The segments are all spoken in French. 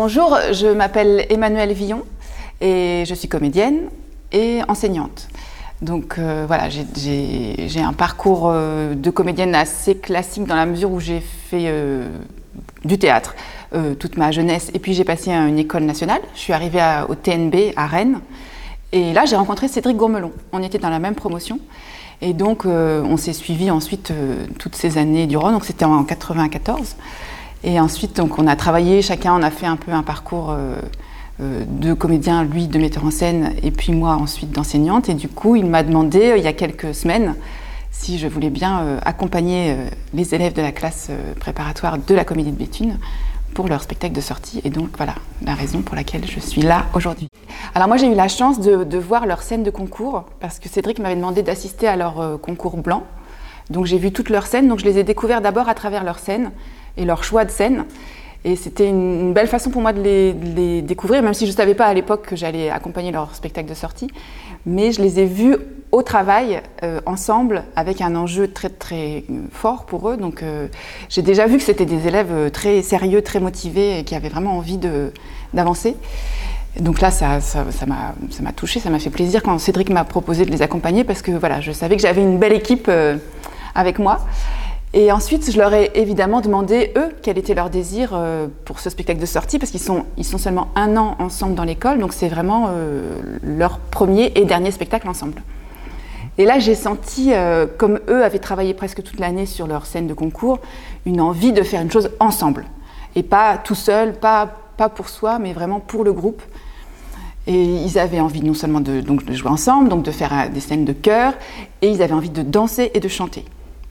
Bonjour, je m'appelle Emmanuelle Villon et je suis comédienne et enseignante. Donc euh, voilà, j'ai- un parcours euh, de comédienne assez classique dans la mesure où j'ai fait euh, du théâtre toute ma jeunesse et puis j'ai passé à une école nationale. Je suis arrivée au TNB à Rennes et là j'ai rencontré Cédric Gourmelon. On était dans la même promotion et donc on s'est suivi ensuite toutes ces années durant. Donc c'était en 94. Et ensuite, donc, on a travaillé, chacun, on a fait un peu un parcours euh, euh, de comédien, lui de metteur en scène, et puis moi ensuite d'enseignante. Et du coup, il m'a demandé, euh, il y a quelques semaines, si je voulais bien accompagner les élèves de la classe préparatoire de la Comédie de Béthune pour leur spectacle de sortie. Et donc, voilà la raison pour laquelle je suis là aujourd'hui. Alors moi, j'ai eu la chance de, voir leur scène de concours, parce que Cédric m'avait demandé d'assister à leur concours blanc. Donc j'ai vu toutes leurs scènes, donc je les ai découvertes d'abord à travers leurs scènes et leur choix de scènes. Et c'était une, belle façon pour moi de les, découvrir, même si je ne savais pas à l'époque que j'allais accompagner leur spectacle de sortie. Mais je les ai vus au travail, euh, ensemble, avec un enjeu très très euh, fort pour eux. Donc euh, j'ai déjà vu que c'était des élèves très sérieux, très motivés qui avaient vraiment envie d'avancer. Donc là, ça ça- ça m'a ça m'a touché, ça m'a fait plaisir quand Cédric m'a proposé de les accompagner parce que voilà, je savais que j'avais une belle équipe avec moi. Et ensuite, je leur ai évidemment demandé, eux, quel était leur désir euh, pour ce spectacle de sortie, parce qu'ils sont, ils sont seulement un an ensemble dans l'école, donc c'est vraiment euh, leur premier et dernier spectacle ensemble. Et là, j'ai senti, euh, comme eux avaient travaillé presque toute l'année sur leur scène de concours, une envie de faire une chose ensemble. Et pas tout seul, pas, pas pour soi, mais vraiment pour le groupe. Et ils avaient envie non seulement de, donc, de jouer ensemble, donc de faire des scènes de chœur, et ils avaient envie de danser et de chanter.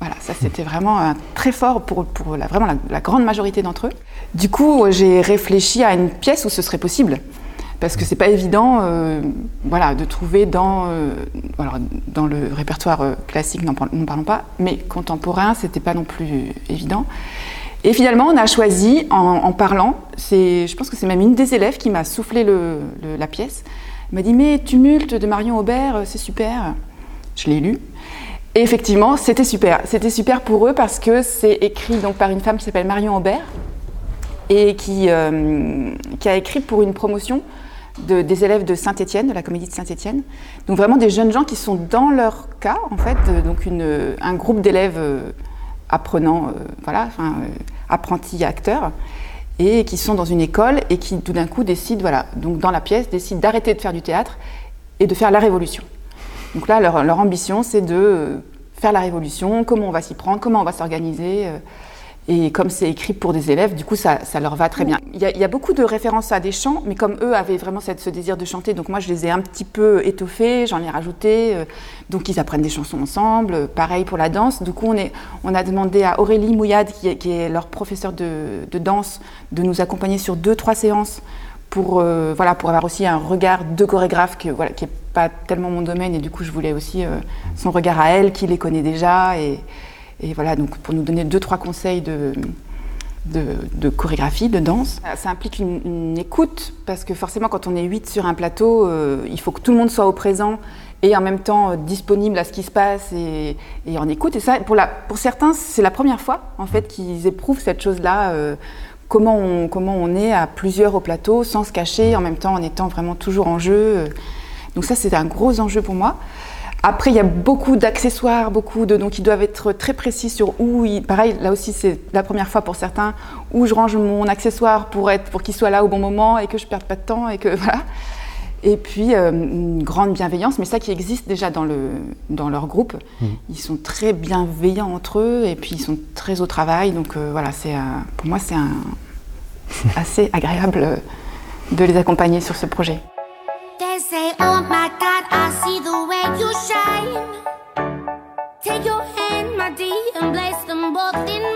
Voilà, ça c'était vraiment euh, très fort pour, la, vraiment la, grande majorité d'entre eux. Du coup, euh, j'ai réfléchi à une pièce où ce serait possible. Parce que c'est pas évident euh, voilà, de trouver dans, alors, dans le répertoire classique, n'en parlons, pas, mais contemporain, c'était pas non plus évident. Et finalement, on a choisi, en, parlant, je pense que c'est même une des élèves qui m'a soufflé la pièce. Elle m'a dit Mais Tumulte de Marion Aubert, c'est super. Je l'ai lu. Et effectivement, c'était super. C'était super pour eux parce que c'est écrit donc, par une femme qui s'appelle Marion Aubert et qui, euh, a écrit pour une promotion de- des élèves de Saint-Étienne, de la comédie de Saint-Étienne. Donc vraiment des jeunes gens qui sont dans leur cas, en fait, euh, donc un groupe d'élèves euh, apprenants, voilà, apprentis acteurs, et qui sont dans une école et qui tout d'un coup décident, voilà, donc dans la pièce, décident d'arrêter de faire du théâtre et de faire la révolution. Donc là, leur, leur ambition, c'est de euh, faire la révolution, comment on va s'y prendre, comment on va s'organiser. euh, et comme c'est écrit pour des élèves, du coup, ça, ça leur va très bien. Il y, a, il y a beaucoup de références à des chants, mais comme eux avaient vraiment cette- ce désir de chanter, donc moi, je les ai un petit peu étoffés, j'en ai rajouté. euh, donc, ils apprennent des chansons ensemble. euh, pareil pour la danse. Du coup, on, est, on a demandé à Aurélie Mouillade, qui est, qui est leur professeur de, de danse, de nous accompagner sur deux, trois séances pour, euh, voilà, pour avoir aussi un regard de chorégraphe voilà, qui n'est pas tellement mon domaine. Et du coup, je voulais aussi euh, son regard à elle, qui les connaît déjà. Et, et voilà, donc pour nous donner deux, trois conseils de, de, chorégraphie, de danse. Ça implique une, écoute, parce que forcément, quand on est huit sur un plateau, euh, il faut que tout le monde soit au présent et en même temps disponible à ce qui se passe et, et en écoute. Et ça, pour, la, pour certains, c'est la première fois en fait qu'ils éprouvent cette chose-là. Comment, on, comment on est à plusieurs au plateau, sans se cacher, en même temps en étant vraiment toujours en jeu. Donc ça, c'est un gros enjeu pour moi. Après, il y a beaucoup d'accessoires, beaucoup de donc ils doivent être très précis sur où. Ils, pareil, là aussi, c'est la première fois pour certains où je range mon accessoire pour être pour qu'il soit là au bon moment et que je perde pas de temps et que voilà. Et puis euh, une grande bienveillance, mais ça qui existe déjà dans le dans leur groupe. Ils sont très bienveillants entre eux et puis ils sont très au travail. Donc euh, voilà, c'est pour moi c'est un assez agréable de les accompagner sur ce projet. Take your hand, my dear, and place them both in.